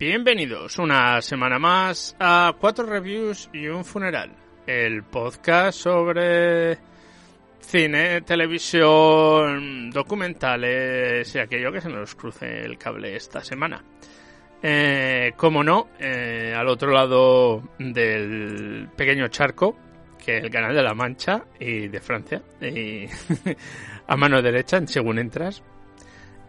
Bienvenidos una semana más a Cuatro Reviews y un Funeral, el podcast sobre cine, televisión, documentales y aquello que se nos cruce el cable esta semana. Eh, como no, eh, al otro lado del pequeño charco, que es el canal de la Mancha y de Francia, y a mano derecha, según entras,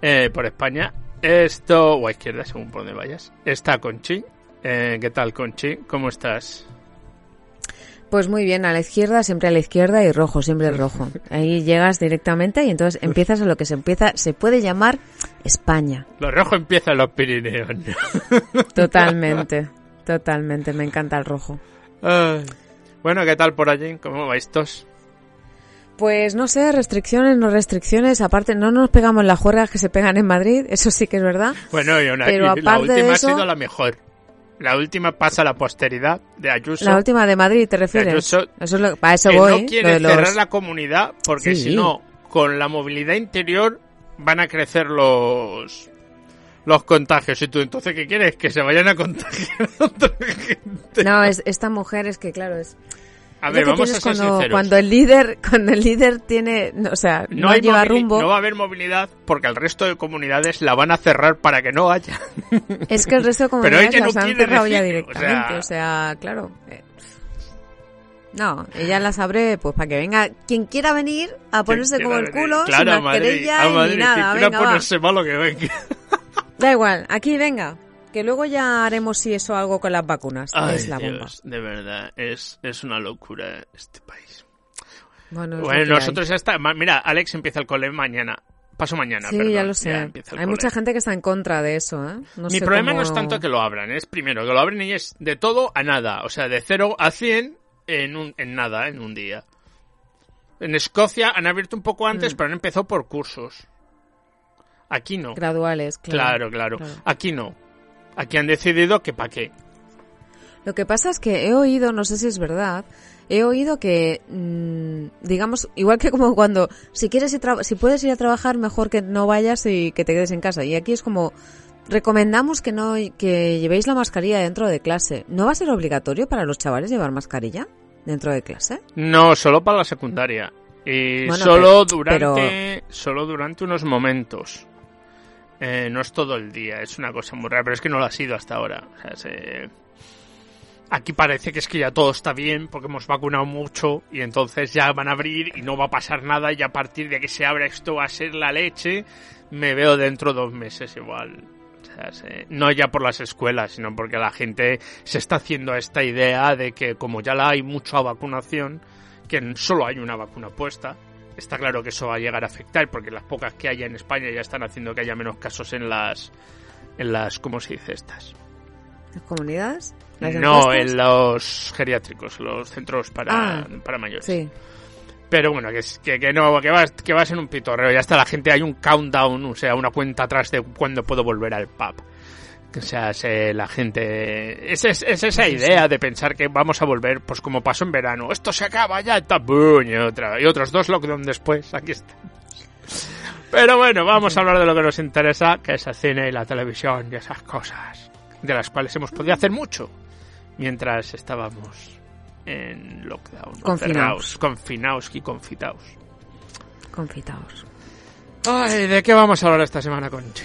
eh, por España, esto, o a izquierda, según por donde vayas, está Conchi. Eh, ¿Qué tal, Conchi? ¿Cómo estás? Pues muy bien, a la izquierda, siempre a la izquierda y rojo, siempre rojo. Ahí llegas directamente y entonces empiezas a lo que se empieza, se puede llamar España. Lo rojo empieza en los Pirineos. Totalmente, totalmente, me encanta el rojo. Ay. Bueno, ¿qué tal por allí? ¿Cómo va estos? Pues no sé, restricciones, no restricciones. Aparte, no nos pegamos las juergas que se pegan en Madrid, eso sí que es verdad. Bueno, y, una, Pero y la aparte última de ha eso- sido la mejor. La última pasa a la posteridad de Ayuso. La última de Madrid, ¿te refieres? Ayuso, eso es lo, para eso que voy. no quiere lo de los- cerrar la comunidad porque Sí. si no, con la movilidad interior van a crecer los los contagios. Y tú, entonces, ¿qué quieres? Que se vayan a contagiar a otra gente. No, es, esta mujer es que, claro, es... A ver, vamos a ser cuando, sinceros. cuando el líder, cuando el líder tiene, no, o sea, no, hay lleva rumbo. no va a haber movilidad porque el resto de comunidades la van a cerrar para que no haya. Es que el resto de Pero comunidades no las han quiere cerrado ya decir, o directamente, sea- o sea, claro. eh, No, ella las abre pues para que venga quien quiera venir a ponerse como el culo, Claro, sin a Madrid, mascarilla a y Madrid, ni nada, quien quiera venga, va. ponerse malo que venga. Da igual, aquí venga. Que luego ya haremos si eso algo con las vacunas. Ay, es la bomba. Dios, de verdad, es, es una locura este país. Bueno, Bueno, nosotros ya está. Mira, Alex empieza el cole mañana. Paso mañana. Sí, perdón, ya lo sé. Hay cole. mucha gente que está en contra de eso, ¿eh? No Mi sé problema cómo- no es tanto que lo abran, es primero que lo abren y es de todo a nada. O sea, de cero a 100 en, un, en nada, en un día. En Escocia han abierto un poco Mm. antes, pero han empezado por cursos. Aquí no. Graduales, Claro, claro. claro. claro. Aquí no. Aquí han decidido que para qué. Lo que pasa es que he oído, no sé si es verdad, he oído que, mm, digamos, igual que como cuando, si quieres ir si puedes ir a trabajar, mejor que no vayas y que te quedes en casa. Y aquí es como, recomendamos que no, que llevéis la mascarilla dentro de clase. ¿No va a ser obligatorio para los chavales llevar mascarilla dentro de clase? No, solo para la secundaria. Y Bueno, solo pero- durante solo durante unos momentos. Eh, no es todo el día, es una cosa muy rara, pero es que no lo ha sido hasta ahora. O sea, se- Aquí parece que es que ya todo está bien porque hemos vacunado mucho y entonces ya van a abrir y no va a pasar nada y a partir de que se abra esto va a ser la leche. Me veo dentro de dos meses igual. O sea, se- no ya por las escuelas, sino porque la gente se está haciendo esta idea de que como ya la hay mucha vacunación, que solo hay una vacuna puesta, está claro que eso va a llegar a afectar porque las pocas que haya en España ya están haciendo que haya menos casos en las en las ¿cómo se dice estas? ¿Las comunidades? ¿Las No, en los geriátricos, los centros para, Ah, para mayores. Sí. Pero bueno, que, que, que no, que va, que va a ser un pitorreo. Ya está la gente, hay un countdown, o sea, una cuenta atrás de cuándo puedo volver al pub. O sea, se- la gente... Es, es, es esa idea de pensar que vamos a volver, pues como pasó en verano. Esto se acaba ya, está, ¡bum! y, otra, y otros dos lockdown después. Aquí está. Pero bueno, vamos a hablar de lo que nos interesa, que es el cine y la televisión y esas cosas, de las cuales hemos podido hacer mucho mientras estábamos en lockdown. Confinaos. Confinaos y confitaos. Confitaos. Ay, ¿de qué vamos a hablar esta semana, Conchi?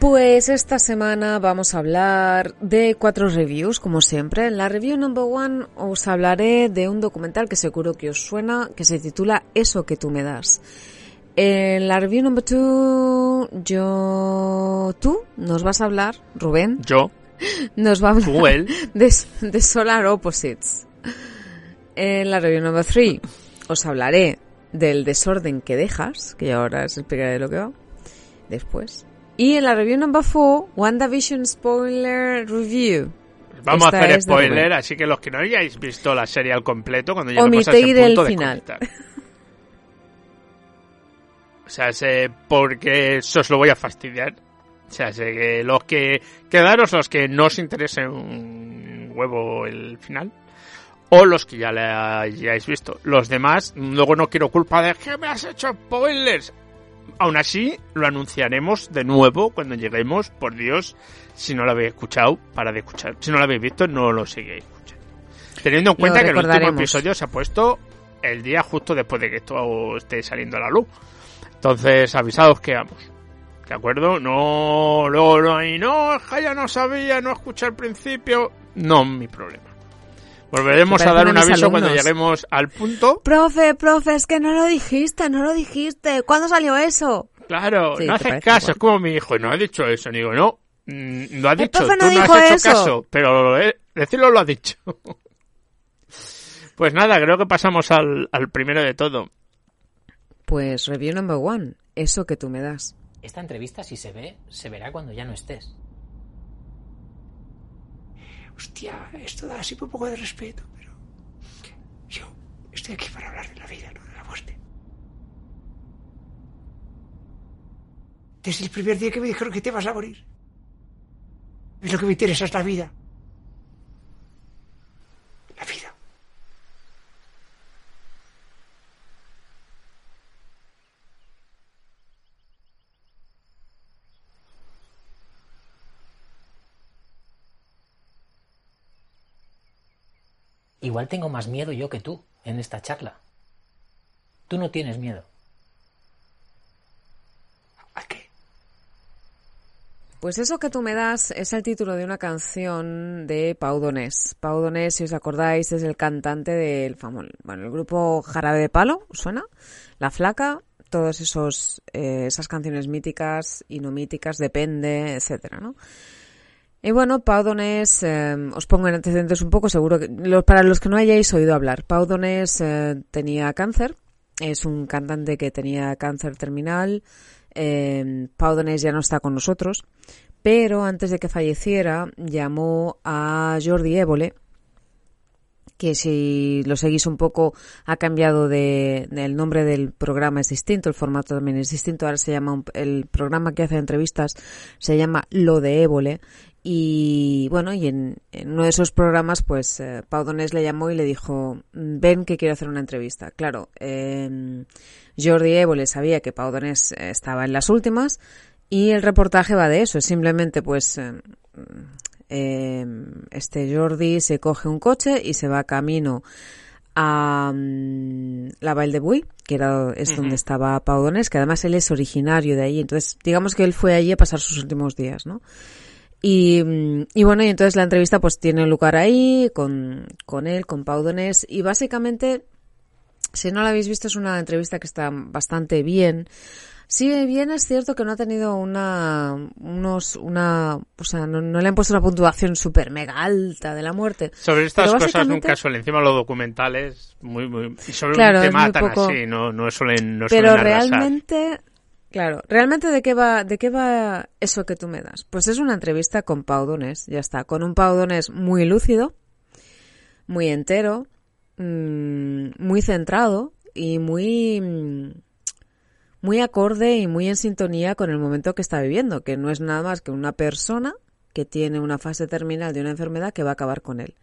Pues esta semana vamos a hablar de cuatro reviews, como siempre. En la review number one os hablaré de un documental que seguro que os suena, que se titula Eso que tú me das. En la review number two, yo, tú, nos vas a hablar, Rubén, Yo, nos va a hablar de, de Solar Opposites. En la review number three, os hablaré del desorden que dejas, que ahora os explicaré lo que va, después. Y en la review number 4, WandaVision Spoiler Review. Vamos a hacer spoiler, así que los que no hayáis visto la serie al completo, cuando lleguemos a ese el punto, final. O sea, sé porque eso os lo voy a fastidiar. O sea, sé que los que... Quedaros los que no os interese un huevo el final. O los que ya le hayáis visto. Los demás, luego no quiero culpa de que me has hecho spoilers. Aún así, lo anunciaremos de nuevo cuando lleguemos. Por Dios, si no lo habéis escuchado, para de escuchar. Si no lo habéis visto, no lo sigáis escuchando. Teniendo en cuenta que el último episodio se ha puesto el día justo después de que esto esté saliendo a la luz. Entonces, avisados que vamos. ¿De acuerdo? No, luego no hay, no, ya no sabía, no escuché al principio. No, mi problema. Volveremos a dar un aviso cuando lleguemos al punto. Profe, profe, es que no lo dijiste, no lo dijiste. ¿Cuándo salió eso? Claro, Sí, no haces caso, igual. es como mi hijo, no ha dicho eso. Digo, no, mm, lo ha dicho, profe tú no no dijo has hecho eso. caso, pero eh, decirlo lo ha dicho. pues nada, creo que pasamos al, al primero de todo. Pues review number one, eso que tú me das. Esta entrevista, si se ve, se verá cuando ya no estés. Hostia, esto da así un poco de respeto, pero yo estoy aquí para hablar de la vida, no de la muerte. Desde el primer día que me dijeron que te vas a morir. Es lo que me interesa, es la vida. La vida. Igual tengo más miedo yo que tú en esta charla. Tú no tienes miedo. ¿A qué? Pues eso que tú me das es el título de una canción de Pau Donés. Pau Donés, si os acordáis, es el cantante del famoso, bueno, el grupo Jarabe de Palo, ¿os ¿suena? La Flaca, todos esos, eh, esas canciones míticas y no míticas, depende, etcétera, ¿no? Y bueno, Pau Donés, eh, os pongo en antecedentes un poco, seguro que, lo- para los que no hayáis oído hablar, Pau Donés eh, tenía cáncer, es un cantante que tenía cáncer terminal, eh, Pau Donés ya no está con nosotros, pero antes de que falleciera llamó a Jordi Évole, que si lo seguís un poco ha cambiado de, el nombre del programa es distinto, el formato también es distinto, ahora se llama el programa que hace entrevistas se llama Lo de Évole y bueno, y en, en uno de esos programas pues eh, Pau Donés le llamó y le dijo, ven que quiero hacer una entrevista. Claro, eh, Jordi Évole sabía que Pau Donés eh, estaba en las últimas y el reportaje va de eso, es simplemente pues eh, eh, este Jordi se coge un coche y se va camino a mm, la Val de Buy, que era es donde estaba Pau Donés, que además él es originario de ahí, entonces digamos que él fue allí a pasar sus últimos días, ¿no? Y, mm, y bueno, y entonces la entrevista pues tiene lugar ahí con, con él, con Pau Donés, y básicamente, si no la habéis visto, es una entrevista que está bastante bien. Sí, bien es cierto que no ha tenido una, unos, una, o sea, no, no le han puesto una puntuación súper mega alta de la muerte. Sobre estas Pero cosas básicamente- nunca suelen, encima los documentales, muy, muy, y sobre Claro, un tema tan poco- así, no, no suelen, no Pero suelen realmente, claro, realmente de qué va, de qué va eso que tú me das. Pues es una entrevista con Pau Donés, ya está, con un Pau Donés muy lúcido, muy entero, mm, muy centrado y muy, mm, muy acorde y muy en sintonía con el momento que está viviendo, que no es nada más que una persona que tiene una fase terminal de una enfermedad que va a acabar con él.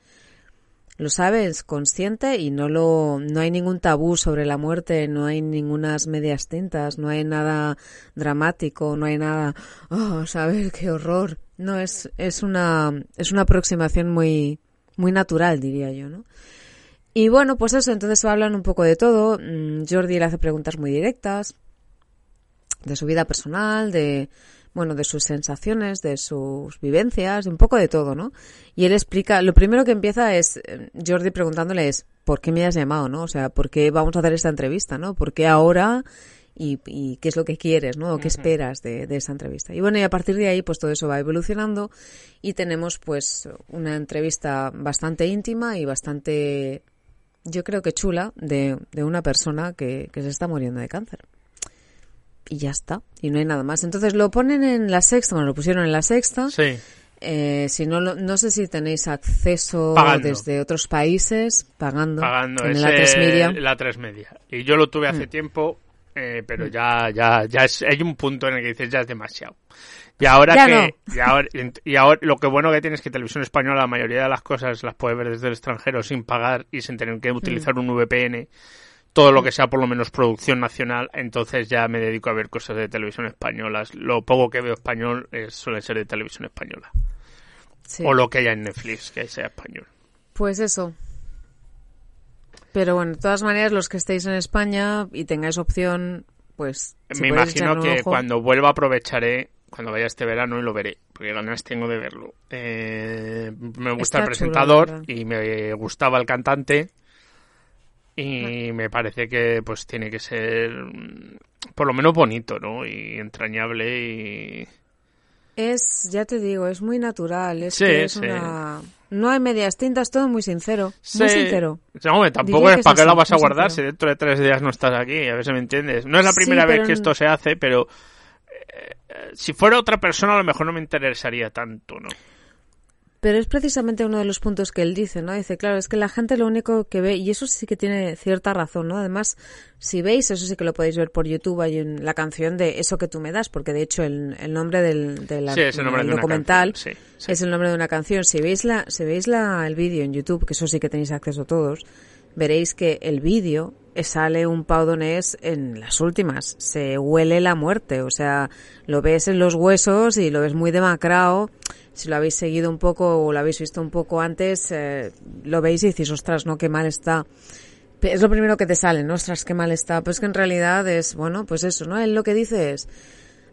Lo sabe, es consciente y no lo, no hay ningún tabú sobre la muerte, no hay ningunas medias tintas, no hay nada dramático, no hay nada, oh, saber qué horror. No, es, es una, es una aproximación muy, muy natural, diría yo, ¿no? Y bueno, pues eso, entonces hablan un poco de todo. Mm, Jordi le hace preguntas muy directas de su vida personal, de bueno, de sus sensaciones, de sus vivencias, un poco de todo, ¿no? Y él explica, lo primero que empieza es eh, Jordi preguntándole es ¿por qué me has llamado, no? O sea, ¿por qué vamos a hacer esta entrevista, no? ¿Por qué ahora? Y, y qué es lo que quieres, ¿no? O qué esperas de, de esa entrevista. Y bueno, y a partir de ahí, pues todo eso va evolucionando y tenemos pues una entrevista bastante íntima y bastante, yo creo que chula, de, de una persona que, que se está muriendo de cáncer. Y ya está. Y no hay nada más. Entonces lo ponen en la sexta, bueno, lo pusieron en la sexta. Sí. Eh, si no, no sé si tenéis acceso Pagando. desde otros países, pagando, Pagando en la tres media. la tres media. Y yo lo tuve Mm. hace tiempo, eh, pero ya, ya, ya es, hay un punto en el que dices ya es demasiado. Y ahora Ya que, y ahora, y ahora lo que bueno que tiene es que televisión española la mayoría de las cosas las puedes ver desde el extranjero sin pagar y sin tener que Mm. utilizar un VPN. Todo lo que sea por lo menos producción nacional, entonces ya me dedico a ver cosas de televisión españolas. Lo poco que veo español eh, suele ser de televisión española. Sí. O lo que haya en Netflix que sea español. Pues eso. Pero bueno, de todas maneras, los que estéis en España y tengáis opción, pues. si Me imagino que ojo- cuando vuelva aprovecharé, cuando vaya este verano y lo veré, porque ganas tengo de verlo. Eh, me gusta Está el presentador y me gustaba el cantante. Y me parece que pues tiene que ser mm, por lo menos bonito, ¿no? Y entrañable y... Es, ya te digo, es muy natural. Es Sí, que es sí. una. No hay medias tintas, todo muy sincero. Sí. Muy sincero. O sea, hombre, tampoco es para qué la vas a guardar sincero. si dentro de tres días no estás aquí, a ver si me entiendes. No es la primera vez que esto se hace, pero eh, eh, si fuera otra persona a lo mejor no me interesaría tanto, ¿no? Pero es precisamente uno de los puntos que él dice, ¿no? Dice, claro, es que la gente lo único que ve, y eso sí que tiene cierta razón, ¿no? Además, si veis, eso sí que lo podéis ver por YouTube, hay en la canción de Eso que tú me das, porque de hecho el, el nombre del, del Sí, es el nombre del de una documental canción, sí, sí. es el nombre de una canción. Si veis la, si veis la, el vídeo en YouTube, que eso sí que tenéis acceso todos, veréis que el vídeo sale un Pau Donés en las últimas. Se huele la muerte, o sea, lo ves en los huesos y lo ves muy demacrado. Si lo habéis seguido un poco o lo habéis visto un poco antes, eh, lo veis y decís, ostras, no, qué mal está. Es lo primero que te sale, ¿no? Ostras, qué mal está. Pues que en realidad es, bueno, pues eso, ¿no? Él lo que dice es,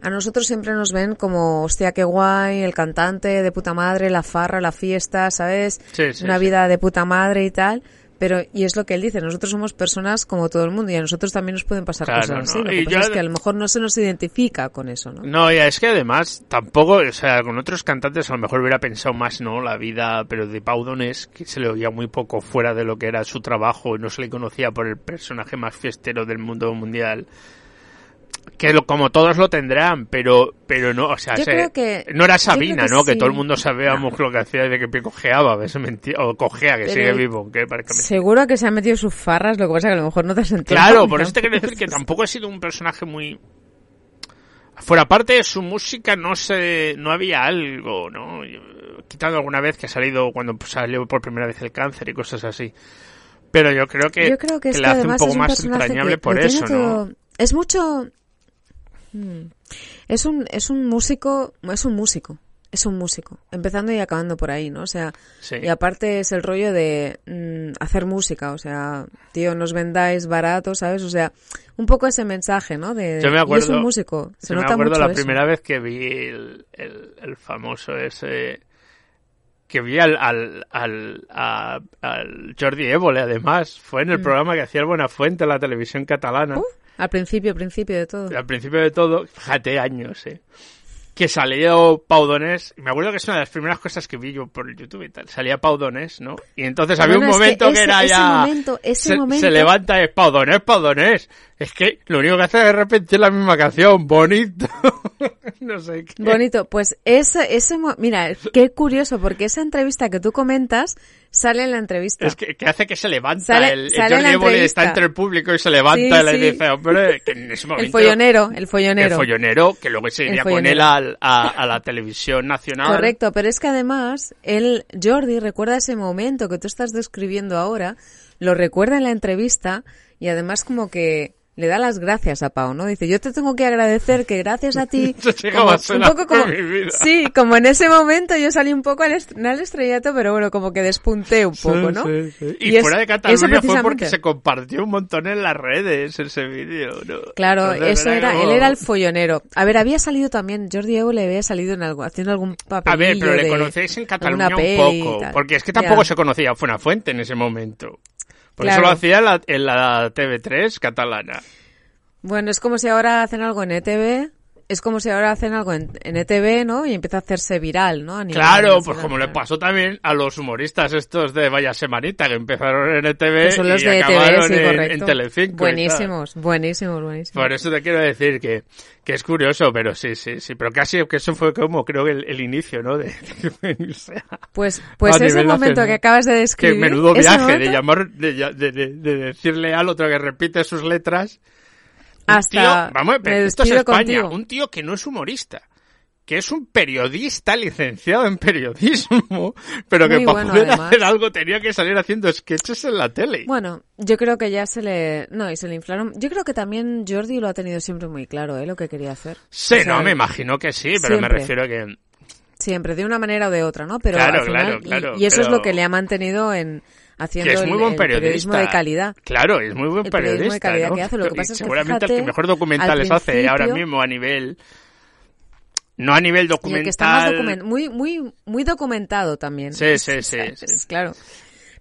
a nosotros siempre nos ven como, hostia, qué guay, el cantante de puta madre, la farra, la fiesta, ¿sabes? Sí, sí, Una sí. vida de puta madre y tal. Pero, y es lo que él dice, nosotros somos personas como todo el mundo y a nosotros también nos pueden pasar Claro, cosas ¿no? así. Lo que pasa es que a lo mejor no se nos identifica con eso, ¿no? No, ya es que además tampoco, o sea, con otros cantantes a lo mejor hubiera pensado más, ¿no? La vida, pero de Pau Donés, que se le oía muy poco fuera de lo que era su trabajo y no se le conocía por el personaje más fiestero del mundo mundial. Que lo, como todos lo tendrán, pero, pero no, o sea, Yo se- creo que- no era Sabina, que ¿no? Que todo el mundo sabíamos lo que hacía desde que pie cojeaba, a veces mentira, o cojea, que Pero- sigue vivo, que parece que me- Seguro que se han metido sus farras, lo que pasa es que a lo mejor no te has enterado. Claro, por eso te quiero decir que tampoco ha sido un personaje muy... Fuera parte de su música no sé, no había algo, ¿no? Quitando alguna vez que ha salido cuando salió por primera vez el cáncer y cosas así. Pero yo creo que, Yo creo que, es le que hace un poco un más entrañable que por eso, todo- ¿no? Es mucho... Mm. Es un, es un músico, es un músico, es un músico, empezando y acabando por ahí, ¿no? O sea, Sí. y aparte es el rollo de mm, hacer música, o sea, tío, nos vendáis barato, ¿sabes? O sea, un poco ese mensaje, ¿no? De, Yo me y acuerdo, es un músico, se yo me nota acuerdo mucho la eso. primera vez que vi el, el, el famoso ese que vi al, al, al, a- al Jordi Évole, además. Fue en el programa que hacía el Buenafuente en la televisión catalana. Mm. Uh, al principio, principio de todo. al principio de todo, fíjate, años, eh. Que salió Pau Donés, y me acuerdo que es una de las primeras cosas que vi yo por YouTube y tal. Salía Pau Donés, ¿no? Y entonces había un que momento que, era ese ya. momento, ese se, momento- se levanta y es Pau Donés, Pau Donés. Es que lo único que hace es repetir la misma canción, bonito. no sé qué. Bonito, pues ese, ese, mira, qué curioso, porque esa entrevista que tú comentas sale en la entrevista. Es que, que hace que se levanta Sale- el, el sale Jordi la Évole entrevista. está entre el público y se levanta Sí, y le dice, hombre, que en ese momento. el follonero, el follonero. El follonero, que luego se El iría con él al- a, a la televisión nacional. Correcto, pero es que además, él, Jordi, recuerda ese momento que tú estás describiendo ahora, lo recuerda en la entrevista y además como que le da las gracias a Pau, ¿no? Dice, yo te tengo que agradecer que gracias a ti... Como- a un poco como, sí, como en ese momento yo salí un poco al, est- al estrellato, pero bueno, como que despunté un poco, Sí, ¿no? sí, sí. Y, Y es- fuera de Cataluña fue porque se compartió un montón en las redes ese vídeo, ¿no? Claro, Entonces eso era, como- él era el follonero. A ver, había salido también, Jordi Evo le había salido en algo, haciendo algún papel. A ver, pero le conocéis en Cataluña un poco, porque es que tampoco se conocía Fuente en ese momento. Por eso lo hacía en la, en la TV3 catalana. Bueno, es como si ahora hacen algo en ETV es como si ahora hacen algo en, en ETV, ¿no? Y empieza a hacerse viral, ¿no? A nivel Claro, pues como le pasó también a los humoristas estos de Vaya Semanita, que empezaron en ETV Que son los y de ETV, acabaron sí, en, correcto. en Telecinco. Buenísimos, buenísimos, buenísimos. Por eso te quiero decir que, que es curioso, pero sí, sí, sí. Pero casi que eso fue como creo que el, el inicio, ¿no? De, Pues, pues ese momento nacional. que acabas de Que describir. menudo ese viaje de llamar, de- de decirle al otro que repite sus letras. Hasta tío- vamos me esto es España. contigo. Un tío que no es humorista. Que es un periodista licenciado en periodismo, pero que Muy para bueno, poder además. hacer algo tenía que salir haciendo sketches en la tele. Bueno, yo creo que ya se le... No, y se le inflaron. Yo creo que también Jordi lo ha tenido siempre muy claro, ¿eh? Lo que quería hacer. sí, o sea, no, me imagino que sí, pero me siempre. refiero a que Siempre, de una manera o de otra, ¿no? Pero Claro, al final, claro, y- claro, y, eso es pero- lo que le ha mantenido en haciendo que es muy el- buen el periodista. periodismo de calidad. Claro, es muy buen El periodismo de periodista. calidad ¿no? que hace, lo que pasa es que seguramente el que mejor al documentales hace ahora mismo a nivel. No a nivel documental. el que está más document- muy, muy, muy documentado también. Sí, sí, sí, ¿Sabes? sí. Claro.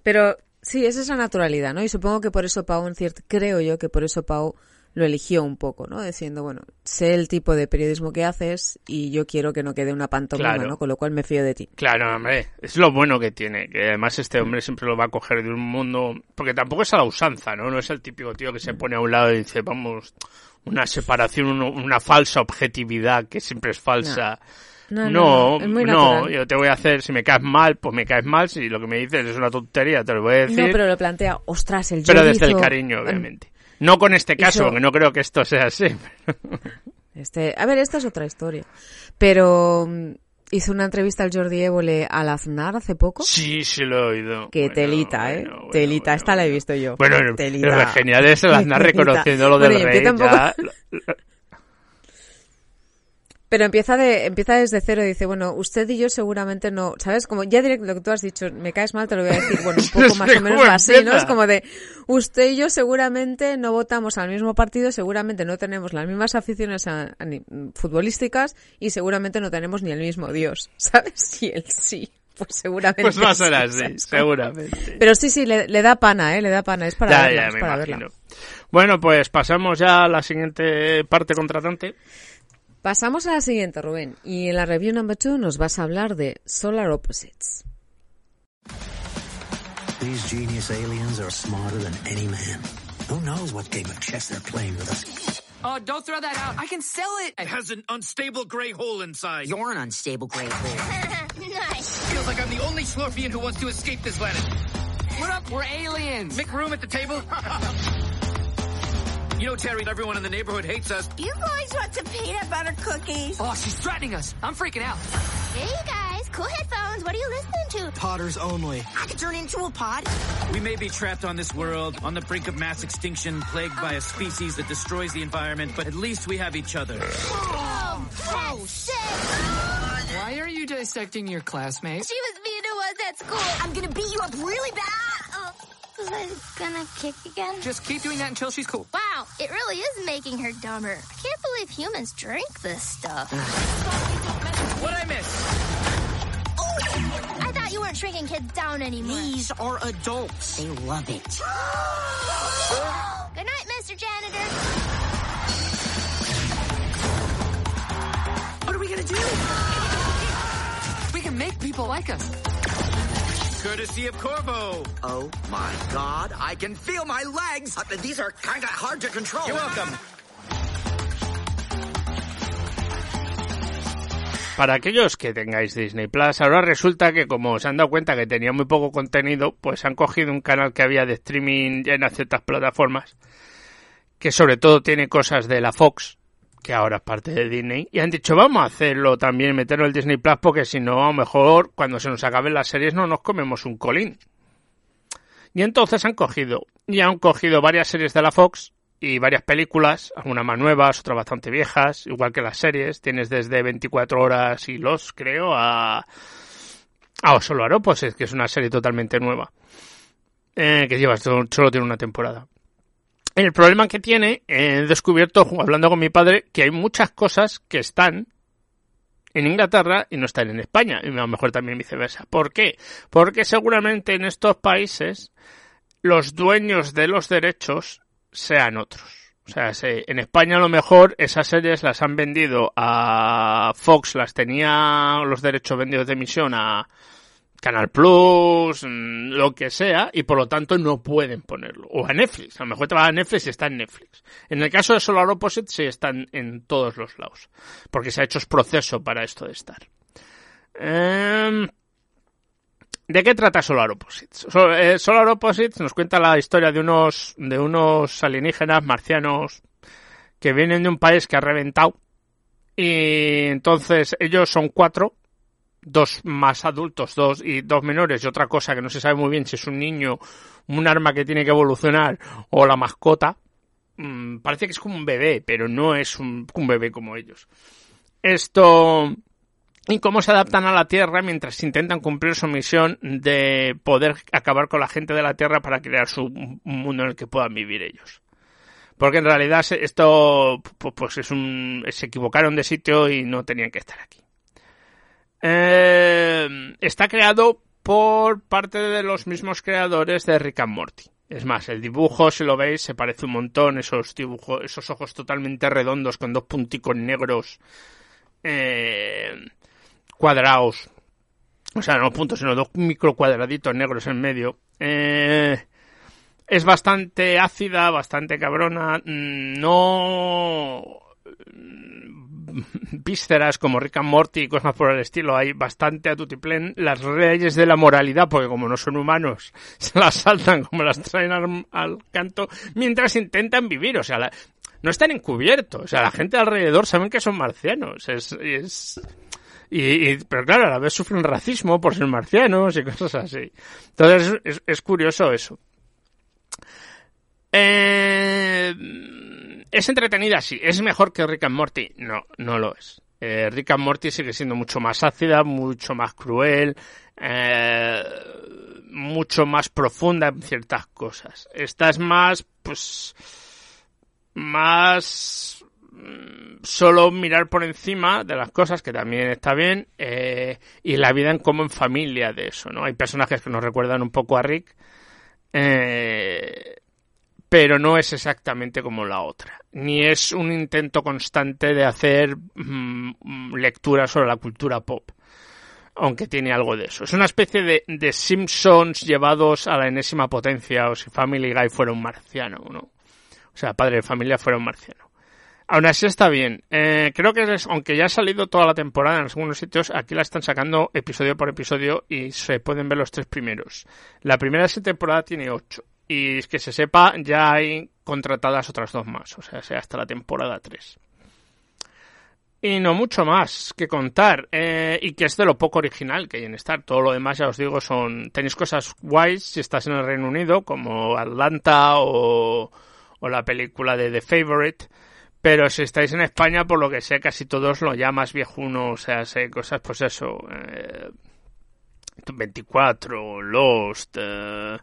Pero sí, es esa naturalidad, ¿no? Y supongo que por eso Pau, en cierto, creo yo que por eso Pau lo eligió un poco, ¿no? Diciendo, bueno, sé el tipo de periodismo que haces y yo quiero que no quede una pantomima, Claro. ¿no? Con lo cual me fío de ti. Claro, hombre, es lo bueno que tiene, que además este hombre siempre lo va a coger de un mundo, porque tampoco es a la usanza, ¿no? No es el típico tío que se pone a un lado y dice, vamos, una separación, una falsa objetividad que siempre es falsa. No, no, No, no, no, yo te voy a hacer, si me caes mal, pues me caes mal, si lo que me dices es una tontería, te lo voy a decir. No, pero lo plantea, ostras, el Pero Jordi desde el cariño, obviamente. No con este caso, porque no creo que esto sea así. Este, a ver, esta es otra historia. Pero mm, hizo una entrevista al Jordi Évole al Aznar hace poco. Sí, sí lo he oído. Que Bueno, telita, ¿eh? bueno, bueno, telita, esta la he visto yo. Bueno, telita. lo genial es el Aznar reconociendo lo del rey. ya- Pero empieza de, empieza desde cero y dice, bueno, usted y yo seguramente no, ¿sabes? Como ya directo lo que tú has dicho, me caes mal, te lo voy a decir, bueno, un poco más o menos así, ¿no? Es como de, usted y yo seguramente no votamos al mismo partido, seguramente no tenemos las mismas aficiones a- a ni- futbolísticas y seguramente no tenemos ni el mismo Dios, ¿sabes? Y él sí, pues seguramente. Pues a ser sí, seguramente. Pero sí, sí, le, le da pana, ¿eh? Le da pana, es para ya, verla, ya, es me para verla. Bueno, pues pasamos ya a la siguiente parte contratante. Pasamos a la siguiente, Rubén. Y en la review number two nos vas a hablar de Solar Opposites. These genius aliens are smarter than any man. Who knows what game of chess they're playing with us? Oh, don't throw that out. I can sell it. It has an unstable gray hole inside. You're an unstable gray hole. nice. Feels like I'm the only Slurpian who wants to escape this planet. What up? We're aliens. Make room at the table. you know, Terry, everyone in the neighborhood hates us. You guys want some peanut butter cookies? Oh, she's threatening us. I'm freaking out. Hey, you guys. Cool headphones. What are you listening to? Potters only. I could turn into a pod. We may be trapped on this world, on the brink of mass extinction, plagued by a species that destroys the environment, but at least we have each other. Oh, oh that's sick. Why are you dissecting your classmates? She was mean to us at school. I'm gonna beat you up really bad. Was I gonna kick again? Just keep doing that until she's cool. Wow, it really is making her dumber. I can't believe humans drink this stuff. What I miss? I thought you weren't shrinking kids down anymore. These are adults. They love it. Good night, Mr. Janitor. What are we gonna do? We can make people like us. Courtesy of Corvo. Oh my god, I can feel my legs! Uh, These are kinda hard to control. You're welcome. Para aquellos que tengáis Disney Plus, ahora resulta que como se han dado cuenta que tenía muy poco contenido, pues han cogido un canal que había de streaming ya en ciertas plataformas, que sobre todo tiene cosas de la Fox, que ahora es parte de Disney, y han dicho vamos a hacerlo también, meterlo en Disney Plus, porque si no, a lo mejor cuando se nos acaben las series no nos comemos un colín. Y entonces han cogido, y han cogido varias series de la Fox y varias películas, algunas más nuevas, otras bastante viejas, igual que las series. Tienes desde 24 horas y los, creo, a. A Solo Aropos, que es una serie totalmente nueva. Eh, que lleva, solo tiene una temporada. El problema que tiene, he descubierto, hablando con mi padre, que hay muchas cosas que están en Inglaterra y no están en España, y a lo mejor también viceversa. ¿Por qué? Porque seguramente en estos países los dueños de los derechos sean otros. O sea, se- en España a lo mejor esas series las han vendido a Fox, las tenía los derechos vendidos de emisión a Canal Plus, mm, lo que sea, y por lo tanto no pueden ponerlo. O a Netflix, a lo mejor te va a Netflix y está en Netflix. En el caso de Solar Opposite sí están en todos los lados, porque se ha hecho proceso para esto de estar. Em, ¿De qué trata Solar Opposites? Eh, Solar Opposites nos cuenta la historia de unos, de unos alienígenas marcianos que vienen de un país que ha reventado. Y entonces ellos son cuatro, dos más adultos, dos y dos menores, y otra cosa que no se sabe muy bien si es un niño, un arma que tiene que evolucionar o la mascota. Mm, parece que es como un bebé, pero no es un, un bebé como ellos. Esto y cómo se adaptan a la Tierra mientras intentan cumplir su misión de poder acabar con la gente de la Tierra para crear su un mundo en el que puedan vivir ellos. Porque en realidad esto pu- pues es un se equivocaron de sitio y no tenían que estar aquí. Eh, está creado por parte de los mismos creadores de Rick and Morty. Es más, el dibujo, si lo veis, se parece un montón, esos dibujos, esos ojos totalmente redondos con dos punticos negros eh, cuadrados. O sea, no puntos, sino dos micro cuadraditos negros en medio. Eh, es bastante ácida, bastante cabrona. mm, No vísceras como Rick and Morty y cosas por el estilo. Hay bastante a tutiplén. Las leyes de la moralidad, porque como no son humanos, se las saltan como las traen al, canto mientras intentan vivir. O sea, no están encubiertos. O sea, la gente alrededor saben que son marcianos. Es, es, y, y- pero claro, a la vez sufren racismo por ser marcianos y cosas así. Entonces es, es curioso eso. Eh, es entretenida, sí. ¿Es mejor que Rick and Morty? No, no lo es. Eh, Rick and Morty sigue siendo mucho más ácida, mucho más cruel, eh, mucho más profunda en ciertas cosas. Esta es más, pues, más mm, solo mirar por encima de las cosas, que también está bien, eh, y la vida en como en familia de eso, ¿no? Hay personajes que nos recuerdan un poco a Rick, eh, pero no es exactamente como la otra. Ni es un intento constante de hacer mm, lecturas sobre la cultura pop. Aunque tiene algo de eso. Es una especie de, de Simpsons llevados a la enésima potencia, o si Family Guy fuera un marciano, ¿no? O sea, padre de familia fuera un marciano. Aún así está bien. Eh, creo que es- aunque ya ha salido toda la temporada en algunos sitios, aquí la están sacando episodio por episodio y se pueden ver los tres primeros. La primera de esta temporada tiene ocho. Y que se sepa, ya hay contratadas otras dos más. O sea, sea hasta la temporada 3. Y no mucho más que contar. Eh, y que es de lo poco original que hay en Star. Todo lo demás, ya os digo, son. Tenéis cosas guays si estás en el Reino Unido, como Atlanta o, o la película de The Favorite. Pero si estáis en España, por lo que sé, casi todos lo ya más viejuno. O sea, sé cosas, pues eso. Eh, 24, Lost. Eh,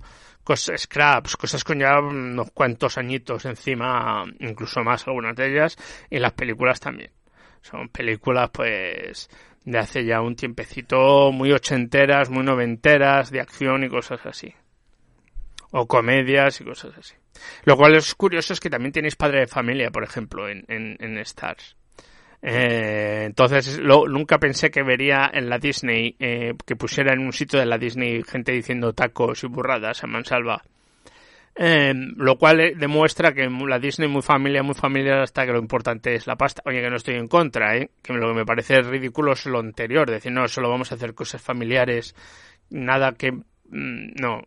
cosas, Scraps, cosas con ya unos cuantos añitos encima, incluso más algunas de ellas, y las películas también. Son películas, pues, de hace ya un tiempecito, muy ochenteras, muy noventeras, de acción y cosas así. O comedias y cosas así. Lo cual es curioso es que también tenéis Padre de Familia, por ejemplo, en, en, en Stars. Eh, entonces, lo- nunca pensé que vería en la Disney, eh, que pusiera en un sitio de la Disney gente diciendo tacos y burradas a mansalva. Eh, lo cual eh, demuestra que la Disney muy familiar, muy familiar hasta que lo importante es la pasta. Oye, que no estoy en contra, ¿eh? Que lo que me parece ridículo es lo anterior, decir, no, solo vamos a hacer cosas familiares, nada que... mm, no,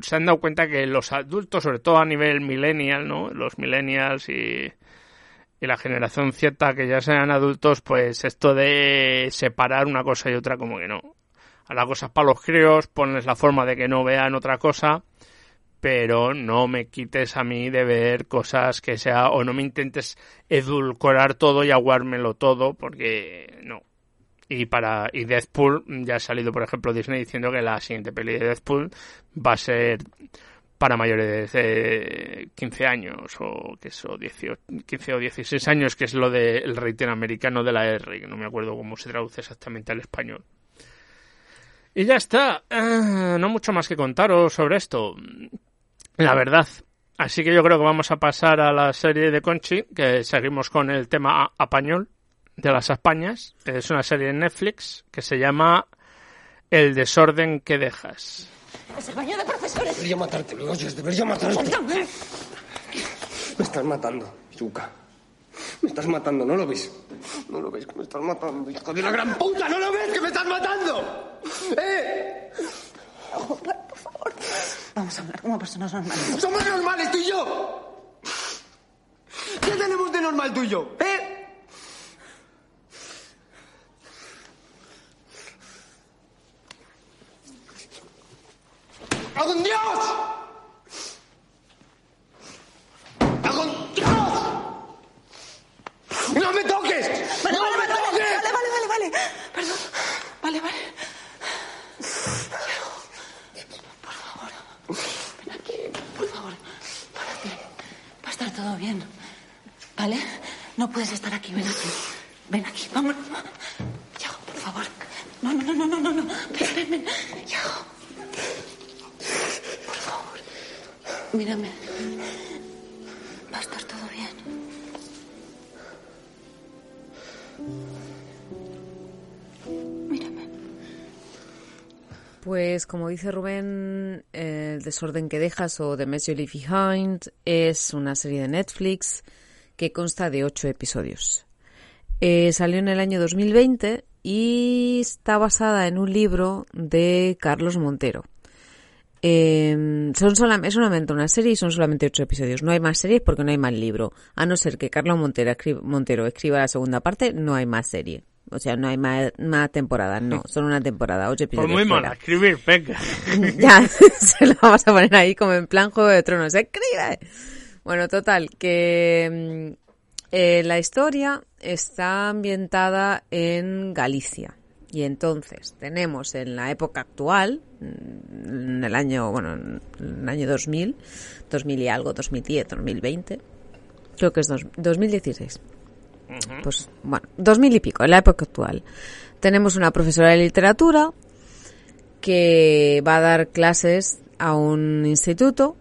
se han dado cuenta que los adultos, sobre todo a nivel millennial, ¿no? Los millennials y, y la generación Z que ya sean adultos, pues esto de separar una cosa y otra como que no. A las cosas para los críos, pones la forma de que no vean otra cosa, pero no me quites a mí de ver cosas que sea, o no me intentes edulcorar todo y aguármelo todo, porque no. Y para y Deadpool ya ha salido, por ejemplo, Disney diciendo que la siguiente peli de Deadpool va a ser para mayores de 15 años o que eso 18, 15 o 16 años, que es lo del rating americano de la R, que no me acuerdo cómo se traduce exactamente al español. Y ya está, Ah, no mucho más que contaros sobre esto. La verdad, Así que yo creo que vamos a pasar a la serie de Conchi, que seguimos con el tema apañol de las Españas. Es una serie en Netflix que se llama El desorden que dejas. Es el baño de profesores. Debería matarte, ¿me oyes? Debería matarte. Suéltame. Me estás matando, Yuka. Me estás matando, ¿no lo ves? No lo ves que me estás matando, hijo de la gran puta. ¿No lo ves que me estás matando? ¡Eh! Por favor. Vamos a hablar como personas normales. ¡Somos normales, tú y yo! ¿Qué tenemos de normal tú y yo? ¿Eh? ¡Hago en Dios! ¡Hago en Dios! ¡No me toques! Vale, ¡No vale, me vale, toques! vale, vale, vale, vale. Perdón. Vale, vale. Por favor. Ven aquí, por favor. Párate. Va a estar todo bien. ¿Vale? No puedes estar aquí. Ven aquí. Ven aquí. Vamos. Yago, por favor. No, no, no, no, no, no. no. Ven, ven, ven. Yago. Por favor. Mírame. Va a estar todo bien. Mírame. Pues como dice Rubén, El desorden que dejas o The Mess You Leave Behind es una serie de Netflix que consta de ocho episodios. Eh, salió en el año 2020 y está basada en un libro de Carlos Montero. Eh, son solam- es solamente una serie y son solamente ocho episodios. No hay más series porque no hay más libro. A no ser que Carlos Montero, escri- Montero escriba la segunda parte, no hay más serie. O sea, no hay más, más temporadas, no. Solo una temporada, ocho Pues episodios. muy fuera. mola, escribir, venga. ya, se lo vamos a poner ahí como en plan Juego de Tronos. ¡Escribe! Bueno, total, que mm, eh, la historia está ambientada en Galicia. Y entonces tenemos en la época actual, en el año, bueno, en el año 2000, 2000 y algo, 2010, 2020, creo que es dos- 2016. Pues bueno, 2000 y pico, en la época actual. Tenemos una profesora de literatura que va a dar clases a un instituto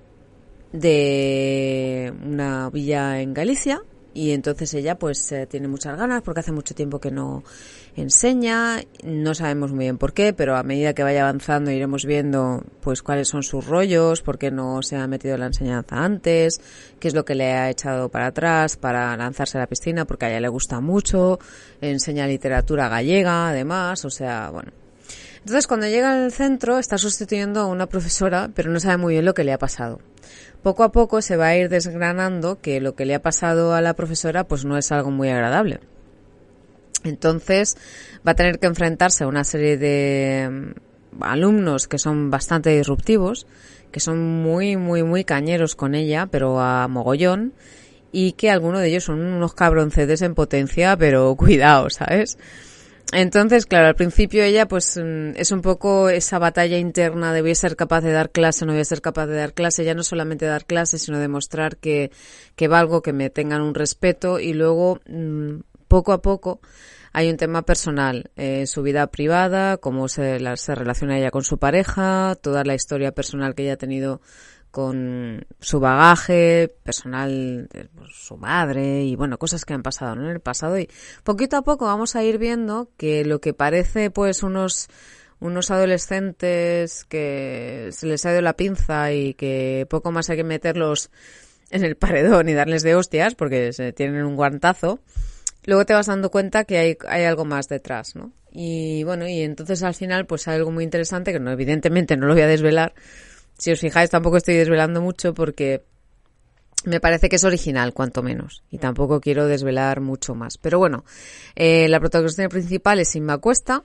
de una villa en Galicia y entonces ella pues eh, tiene muchas ganas porque hace mucho tiempo que no enseña, no sabemos muy bien por qué, pero a medida que vaya avanzando iremos viendo pues cuáles son sus rollos, por qué no se ha metido en la enseñanza antes, qué es lo que le ha echado para atrás para lanzarse a la piscina porque a ella le gusta mucho, enseña literatura gallega además, o sea, bueno, entonces, cuando llega al centro, está sustituyendo a una profesora, pero no sabe muy bien lo que le ha pasado. Poco a poco se va a ir desgranando que lo que le ha pasado a la profesora, pues no es algo muy agradable. Entonces, va a tener que enfrentarse a una serie de mm, alumnos que son bastante disruptivos, que son muy, muy, muy cañeros con ella, pero a mogollón, y que algunos de ellos son unos cabroncetes en potencia, pero cuidado, ¿sabes? Entonces, claro, al principio ella pues mm, es un poco esa batalla interna de ser capaz de dar clase, no voy a ser capaz de dar clase, ya no solamente dar clase, sino demostrar que, que valgo, que me tengan un respeto. Y luego mm, poco a poco hay un tema personal, eh, su vida privada, cómo se, la- se relaciona ella con su pareja, toda la historia personal que ella ha tenido con su bagaje personal, pues, su madre y bueno, cosas que han pasado en el pasado y poquito a poco vamos a ir viendo que lo que parece pues unos unos adolescentes que se les ha ido la pinza y que poco más hay que meterlos en el paredón y darles de hostias porque se tienen un guantazo, luego te vas dando cuenta que hay, hay algo más detrás, ¿no? Y bueno, y entonces al final pues hay algo muy interesante que no, evidentemente no lo voy a desvelar. Si os fijáis tampoco estoy desvelando mucho porque me parece que es original, cuanto menos. Y tampoco quiero desvelar mucho más. Pero bueno, eh, la protagonista principal es Inma Cuesta.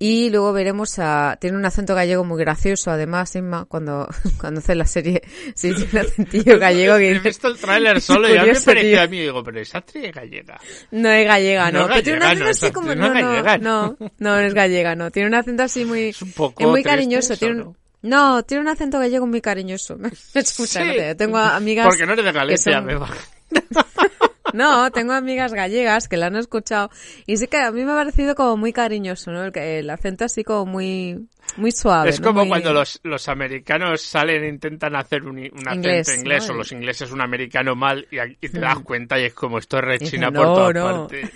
Y luego veremos a... Tiene un acento gallego muy gracioso, además, Inma, cuando, cuando hace la serie, sí, tiene un acentillo gallego que He visto el tráiler solo y ya me pareció a mí, digo, pero esa actriz es gallega. No es gallega, No no. es pero tiene un acento no, así como... no No, es no, no, es gallega, no. Tiene un acento así muy... Es poco muy triste cariñoso. eso, Tiene un... No, tiene un acento gallego muy cariñoso. Me Sí. tengo amigas... Porque no eres de que Galicia, son-. No, tengo amigas gallegas que la han escuchado y sí que a mí me ha parecido como muy cariñoso, ¿no? El, el acento así como muy, muy suave. Es ¿no? como Muy- cuando los, los americanos salen e intentan hacer un, un acento Inglés, inglés, ¿no? o los ingleses un americano mal y, y te das cuenta y es como esto es rechina por "No, todas no". partes.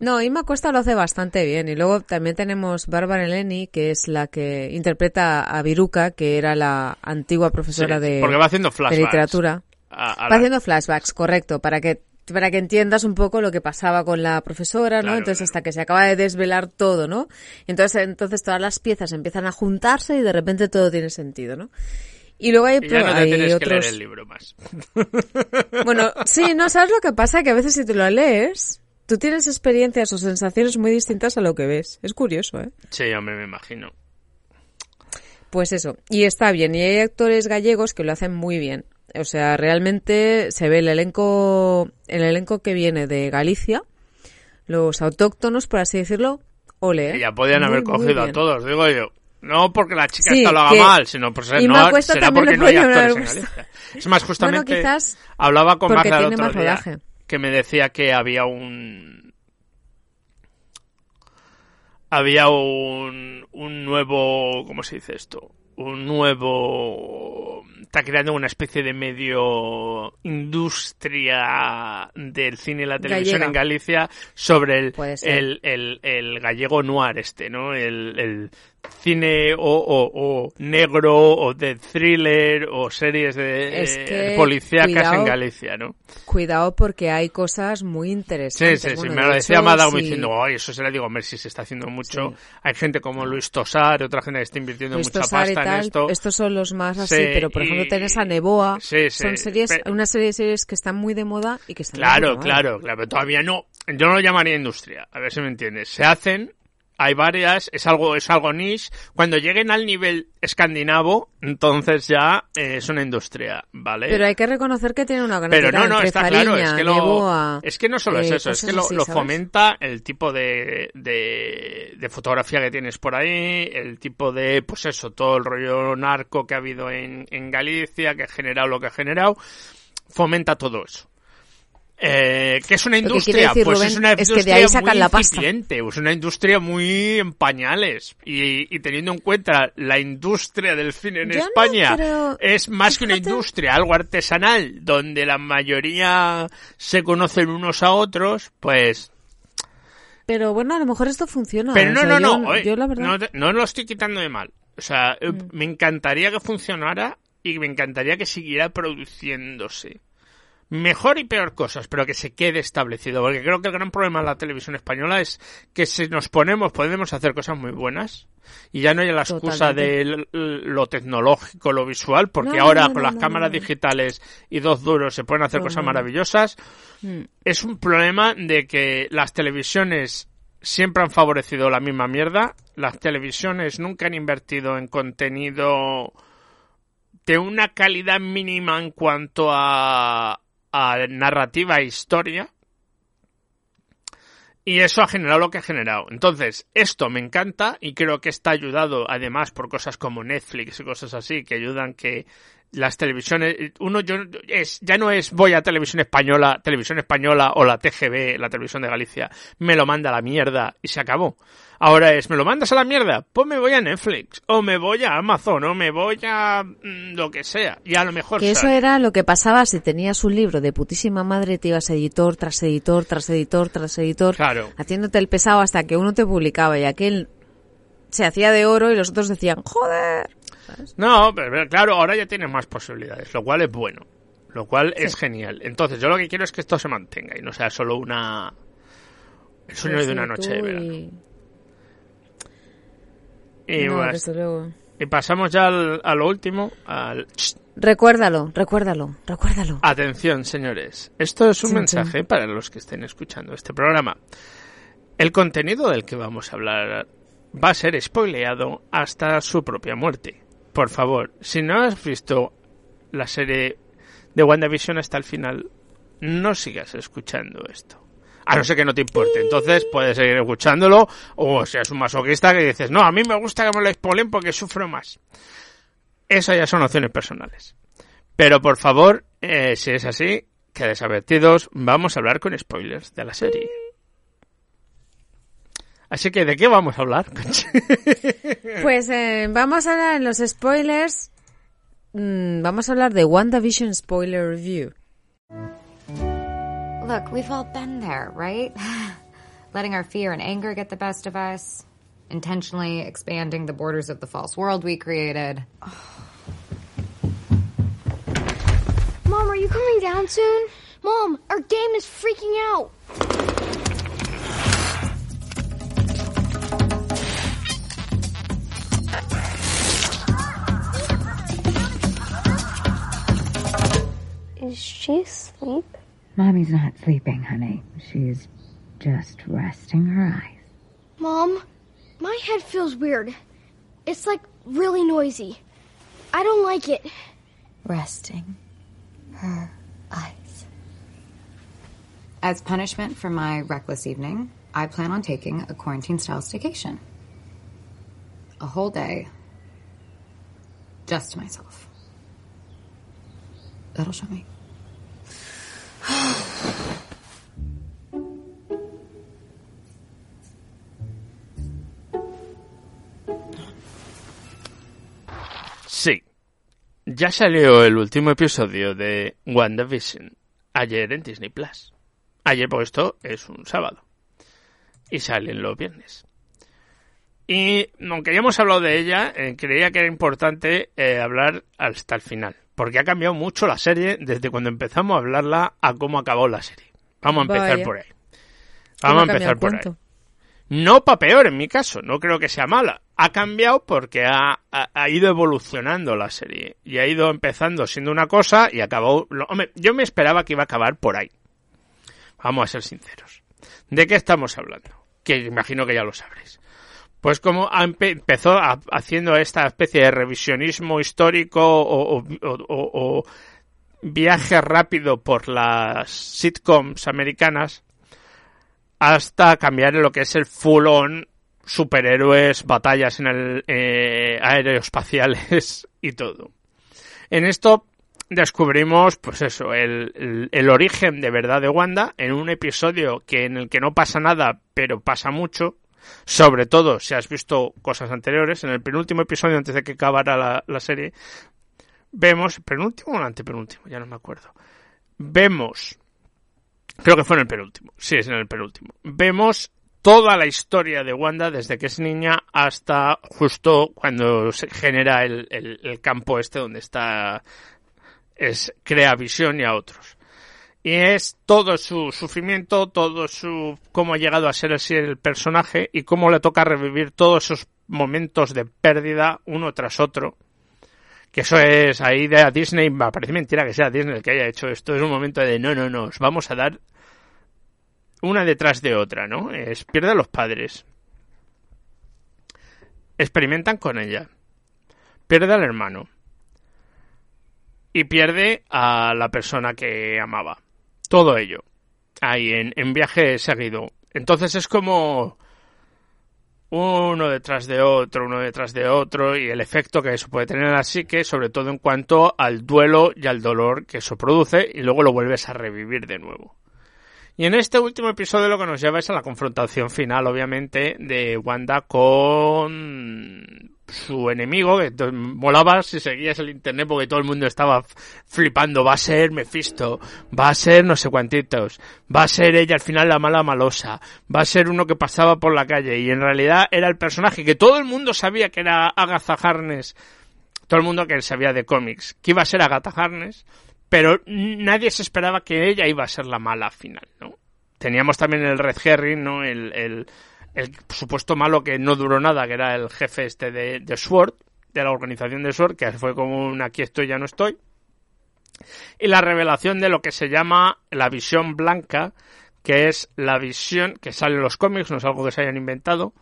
No, Inma Costa lo hace bastante bien. Y luego también tenemos Bárbara Eleni, que es la que interpreta a Viruca, que era la antigua profesora Sí, de, porque va haciendo de flashbacks. literatura. A- a Va haciendo flashbacks, correcto, para que para que entiendas un poco lo que pasaba con la profesora, ¿no? Claro, entonces hasta que se acaba de desvelar todo, ¿no? Entonces entonces todas las piezas empiezan a juntarse y de repente todo tiene sentido, ¿no? Y luego hay, Y ya no te hay tienes que leer otros el libro más. bueno, sí, no sabes lo que pasa que a veces si te lo lees, tú tienes experiencias o sensaciones muy distintas a lo que ves. Es curioso, ¿eh? Sí, hombre, me imagino. Pues eso, y está bien, y hay actores gallegos que lo hacen muy bien. O sea, realmente se ve el elenco, el elenco que viene de Galicia, los autóctonos, por así decirlo, ole. ¿eh? Que ya podían Muy, haber cogido a todos, digo yo. No porque la chica Sí, esta lo haga mal, sino por ser, no, será porque no hay actores en. Galicia. Es más, justamente Bueno, quizás hablaba con Magda el otro más día rodaje. Que me decía que había un había un un nuevo ¿cómo se dice esto? un nuevo está creando una especie de medio industria del cine y la televisión Gallega. en Galicia sobre el, el, el, el gallego noir este, ¿no? El, el cine o, o, o negro o de thriller o series de Es eh, que, policíacas en Galicia, ¿no? Cuidado porque hay cosas muy Sí, interesantes. sí, sí, Bueno, me de lo decía como si- diciendo, ay, eso se le digo, si se está haciendo mucho. Sí. Hay gente como Luis Tosar, otra gente que está invirtiendo Luis mucha Tosar y pasta en tal, esto. estos son los más así, Sí, pero por y- ejemplo tenés a Neboa, Sí, sí, son series, pe- una serie de series que están muy de moda y que están de Claro, puta madre. claro, claro, pero todavía no. Yo no lo llamaría industria, a ver si me entiendes. Se hacen, hay varias, es algo, es algo niche. Cuando lleguen al nivel escandinavo, entonces ya eh, es una industria, ¿vale? Pero hay que reconocer que tiene una gran Pero no, no, está Fariña, claro, es que, lo, es que no solo es eh, eso, es que lo, así, lo fomenta el tipo de, de, de fotografía que tienes por ahí, el tipo de, pues eso, todo el rollo narco que ha habido en, en Galicia, que ha generado lo que ha generado, fomenta todo eso. Eh, ¿Qué es una que industria? decir, pues Rubén, es una es que de industria ahí sacan muy la pasta. es una industria muy en pañales. Y, y teniendo en cuenta la industria del cine en Yo no España creo- es más que una industria, algo artesanal, donde la mayoría se conocen unos a otros, pues... Pero bueno, a lo mejor esto funciona. Pero o no, sea, no, yo- no, oye, yo la verdad... no, te- no lo estoy quitando de mal. O sea, eh, Mm. me encantaría que funcionara y me encantaría que siguiera produciéndose. Mejor y peor cosas, pero que se quede establecido. Porque creo que el gran problema de la televisión española es que si nos ponemos, podemos hacer cosas muy buenas. Y ya no hay la excusa Totalmente. de lo tecnológico, lo visual, porque No, ahora no, con las cámaras digitales y dos duros se pueden hacer cosas maravillosas. Mm. Es un problema de que las televisiones siempre han favorecido la misma mierda. Las televisiones nunca han invertido en contenido de una calidad mínima en cuanto a, a narrativa e historia. Y eso ha generado lo que ha generado. Entonces, esto me encanta y creo que está ayudado además por cosas como Netflix y cosas así que ayudan que las televisiones, uno yo es, ya no es voy a televisión española, televisión española o la TGV, la televisión de Galicia, me lo manda a la mierda y se acabó. Ahora es, ¿me lo mandas a la mierda? Pues me voy a Netflix, o me voy a Amazon, o me voy a mm, lo que sea. Y a lo mejor Que eso era lo que pasaba si tenías un libro de putísima madre, te ibas editor tras editor, tras editor, tras editor, Claro. haciéndote el pesado hasta que uno te publicaba y aquel se hacía de oro y los otros decían, joder. No, pero, claro, ahora ya tienes más posibilidades, lo cual es bueno. Lo cual es genial. Entonces, yo lo que quiero es que esto se mantenga y no sea solo una. El sueño Pues de una noche de verano. y- Y, No, luego. y pasamos ya al, a lo último. Al... Recuérdalo, recuérdalo, recuérdalo. Atención, señores. Esto es un mensaje para los que estén escuchando este programa. El contenido del que vamos a hablar va a ser spoileado hasta su propia muerte. Por favor, si no has visto la serie de WandaVision hasta el final, no sigas escuchando esto. A no ser que no te importe. Entonces puedes seguir escuchándolo o seas un masoquista que dices, no, a mí me gusta que me lo spoilen porque sufro más. Esas ya son opciones personales. Pero por favor, eh, si es así, quedes advertidos, vamos a hablar con spoilers de la serie. Así que, ¿de qué vamos a hablar? Pues Pues eh, vamos a hablar en los spoilers. mm, vamos a hablar de WandaVision Spoiler Review. Look, we've all been there, right? Letting our fear and anger get the best of us, intentionally expanding the borders of the false world we created. Mom, are you coming down soon? Mom, our game is freaking out. She asleep? Mommy's not sleeping, honey. She's just resting her eyes. Mom, my head feels weird. It's like really noisy. I don't like it. Resting her eyes. As punishment for my reckless evening, I plan on taking a quarantine style staycation. A whole day just to myself. That'll show me. Sí. Ya salió el último episodio de WandaVision ayer en Disney Plus. Ayer, porque esto es un sábado. Y salen los viernes. Y aunque ya hemos hablado de ella, eh, creía que era importante eh, hablar hasta el final. Porque ha cambiado mucho la serie desde cuando empezamos a hablarla a cómo acabó la serie. Vamos a empezar Vaya. por ahí. ¿Cómo Vamos a empezar por ahí. No para peor en mi caso, no creo que sea mala. Ha cambiado porque ha, ha- ha ido evolucionando la serie. Y ha ido empezando siendo una cosa y acabó... lo- hombre, yo me esperaba que iba a acabar por ahí. Vamos a ser sinceros. ¿De qué estamos hablando? Que imagino que ya lo sabréis. Pues como empezó haciendo esta especie de revisionismo histórico o viaje rápido por las sitcoms americanas, hasta cambiar en lo que es el full on superhéroes, batallas en el eh, aeroespaciales y todo. En esto descubrimos, pues eso, el, el- el origen de verdad de Wanda en un episodio que en el que no pasa nada, pero pasa mucho. Sobre todo si has visto cosas anteriores, en el penúltimo episodio antes de que acabara la, serie, vemos, penúltimo o antepenúltimo, ya no me acuerdo. Vemos Creo que fue en el penúltimo. Sí, es en el penúltimo. Vemos toda la historia de Wanda desde que es niña hasta justo cuando se genera el, el- el campo este donde está es crea visión y a otros. Y es todo su sufrimiento, todo su cómo ha llegado a ser así el personaje y cómo le toca revivir todos esos momentos de pérdida uno tras otro. Que eso es ahí de Disney, me parece mentira que sea Disney el que haya hecho esto. Es un momento de no, no, no, os vamos a dar una detrás de otra, ¿no? Es pierde a los padres. Experimentan con ella. Pierde al hermano. Y pierde a la persona que amaba. Todo ello. Ahí, en, en viaje seguido. Entonces es como uno detrás de otro, uno detrás de otro, y el efecto que eso puede tener en la psique, sobre todo en cuanto al duelo y al dolor que eso produce, y luego lo vuelves a revivir de nuevo. Y en este último episodio lo que nos lleva es a la confrontación final, obviamente, de Wanda con su enemigo, que molaba si seguías el internet porque todo el mundo estaba flipando, va a ser Mephisto, va a ser no sé cuantitos, va a ser ella al final la mala malosa, va a ser uno que pasaba por la calle y en realidad era el personaje que todo el mundo sabía que era Agatha Harkness, todo el mundo que sabía de cómics, que iba a ser Agatha Harkness, pero nadie se esperaba que ella iba a ser la mala final, ¿no? Teníamos también el Red Herring, ¿no? El, el, supuesto malo que no duró nada, que era el jefe este de, de SWORD, de la organización de SWORD, que fue como un aquí estoy, ya no estoy. Y la revelación de lo que se llama la visión blanca, que es la visión que sale en los cómics, no es algo que se hayan inventado,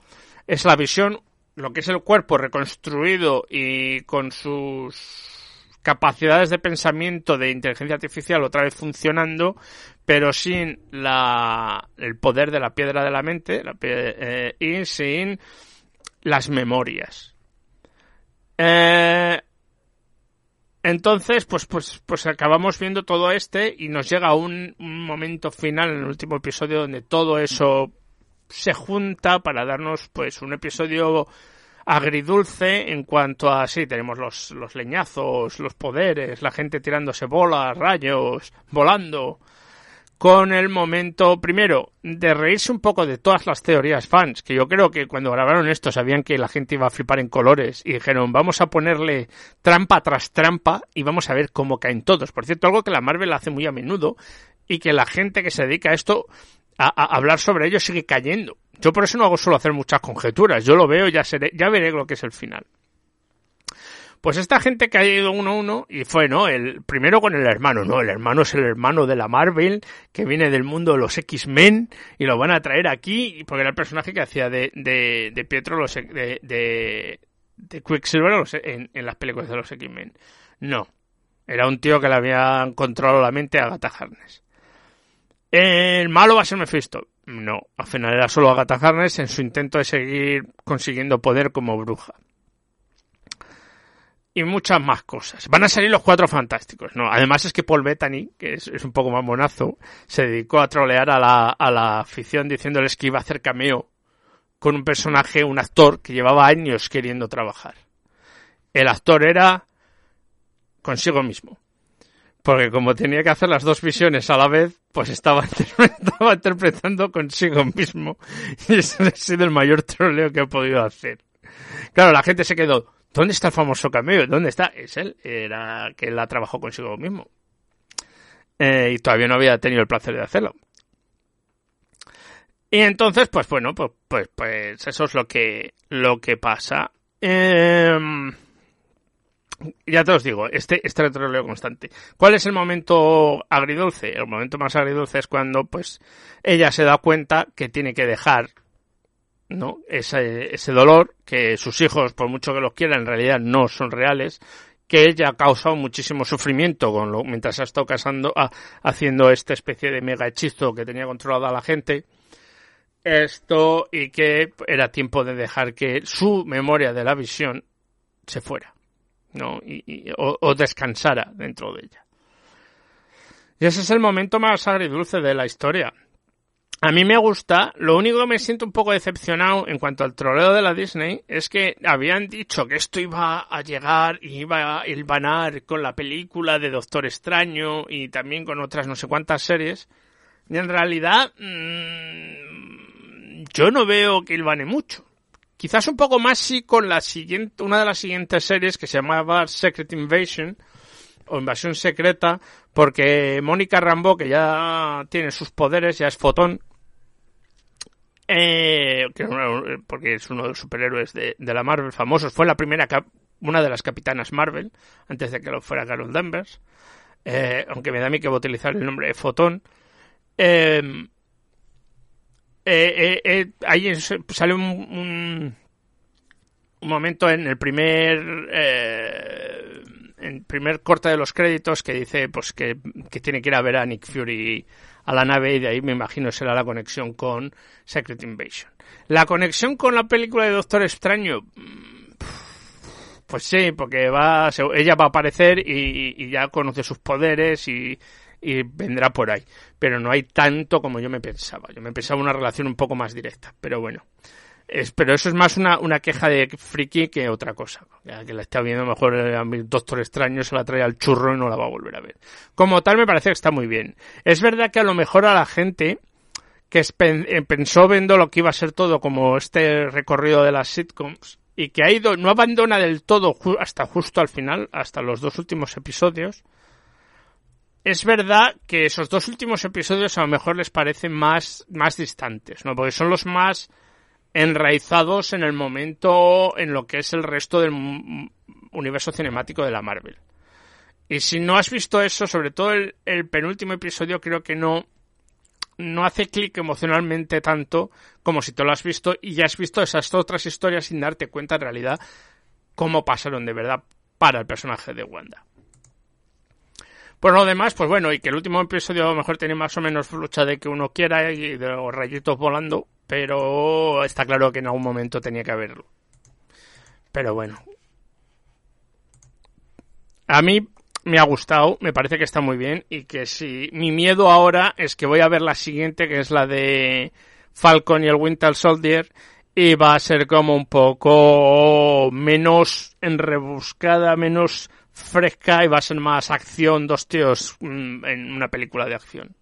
es la visión, lo que es el cuerpo reconstruido y con sus capacidades de pensamiento de inteligencia artificial otra vez funcionando, pero sin la, el poder de la piedra de la mente eh, y sin las memorias. Eh, entonces, pues, pues, pues acabamos viendo todo este y nos llega un, un momento final en el último episodio donde todo eso se junta para darnos pues un episodio agridulce en cuanto a, sí, tenemos los, los leñazos, los poderes, la gente tirándose bolas, rayos, volando, con el momento, primero, de reírse un poco de todas las teorías fans, que yo creo que cuando grabaron esto sabían que la gente iba a flipar en colores y dijeron, vamos a ponerle trampa tras trampa y vamos a ver cómo caen todos. Por cierto, algo que la Marvel hace muy a menudo y que la gente que se dedica a esto, a, a hablar sobre ello, sigue cayendo. Yo por eso no hago solo hacer muchas conjeturas, yo lo veo, ya, seré, ya veré lo que es el final. Pues esta gente que ha ido uno a uno, y fue, ¿no? El primero con el hermano, no, el hermano es el hermano de la Marvel, que viene del mundo de los X-Men, y lo van a traer aquí, porque era el personaje que hacía de, de, de Pietro los, de, de, de Quicksilver en, en las películas de los X-Men. No. Era un tío que le había controlado la mente a Agatha Harness. ¿El malo va a ser Mephisto? No. Al final era solo Agatha Harness en su intento de seguir consiguiendo poder como bruja y muchas más cosas. Van a salir los cuatro fantásticos, ¿no? Además es que Paul Bettany, que es, un poco más monazo, se dedicó a trolear a la, a la afición diciéndoles que iba a hacer cameo con un personaje, un actor que llevaba años queriendo trabajar. El actor era consigo mismo. Porque como tenía que hacer las dos visiones a la vez, pues estaba, estaba interpretando consigo mismo. Y ese ha sido el mayor troleo que he podido hacer. Claro, la gente se quedó, ¿Dónde está el famoso cameo? ¿Dónde está? Es él. Era que la trabajó consigo mismo. Eh, y todavía no había tenido el placer de hacerlo. Y entonces, pues bueno, pues, pues, pues eso es lo que, lo que pasa. Eh, ya te os digo, este, este retroleo constante. ¿Cuál es el momento agridulce? El momento más agridulce es cuando, pues, ella se da cuenta que tiene que dejar ¿no? Ese, ese dolor que sus hijos, por mucho que los quieran, en realidad no son reales, que ella ha causado muchísimo sufrimiento con lo, mientras ha estado casando, a, haciendo esta especie de mega hechizo que tenía controlada a la gente. Esto, y que era tiempo de dejar que su memoria de la visión se fuera, ¿no? Y, y o, descansara dentro de ella. Y ese es el momento más agridulce de la historia. A mí me gusta, lo único que me siento un poco decepcionado en cuanto al troleo de la Disney es que habían dicho que esto iba a llegar y iba a hilvanar con la película de Doctor Extraño y también con otras no sé cuántas series. Y en realidad mmm, yo no veo que hilvane mucho. Quizás un poco más sí con la siguiente, una de las siguientes series que se llamaba Secret Invasion o Invasión Secreta, porque Mónica Rambo, que ya tiene sus poderes, ya es fotón, eh, que, porque es uno de los superhéroes de, de, la Marvel famosos, fue la primera, una de las capitanas Marvel, antes de que lo fuera Carol Danvers, eh, aunque me da a mí que va a utilizar el nombre de Fotón. Eh, ahí sale un, un, momento en el primer en el primer corte de los créditos que dice pues que, que, tiene que ir a ver a Nick Fury a la nave y de ahí me imagino será la conexión con Secret Invasion. La conexión con la película de Doctor Extraño, pues sí, porque va, ella va a aparecer y, y ya conoce sus poderes y, y vendrá por ahí. Pero no hay tanto como yo me pensaba. Yo me pensaba una relación un poco más directa, pero bueno. Es, pero eso es más una, una queja de friki que otra cosa. Ya que la está viendo mejor a mi Doctor Extraño, se la trae al churro y no la va a volver a ver. Como tal, me parece que está muy bien. Es verdad que a lo mejor a la gente que es, pensó viendo lo que iba a ser todo como este recorrido de las sitcoms y que ha ido, no abandona del todo hasta justo al final, hasta los dos últimos episodios. Es verdad que esos dos últimos episodios a lo mejor les parecen más, más distantes, ¿no? Porque son los más enraizados en el momento en lo que es el resto del universo cinemático de la Marvel. Y si no has visto eso, sobre todo el, el penúltimo episodio, creo que no, no hace clic emocionalmente tanto como si te lo has visto y ya has visto esas otras historias sin darte cuenta en realidad cómo pasaron de verdad para el personaje de Wanda. Por lo demás, pues bueno, y que el último episodio a lo mejor tiene más o menos lucha de que uno quiera y de los rayitos volando, pero está claro que en algún momento tenía que haberlo. Pero bueno. A mí me ha gustado, me parece que está muy bien y que si mi miedo ahora es que voy a ver la siguiente que es la de Falcon y el Winter Soldier y va a ser como un poco menos enrebuscada, menos fresca y va a ser más acción, dos tíos mm, en una película de acción.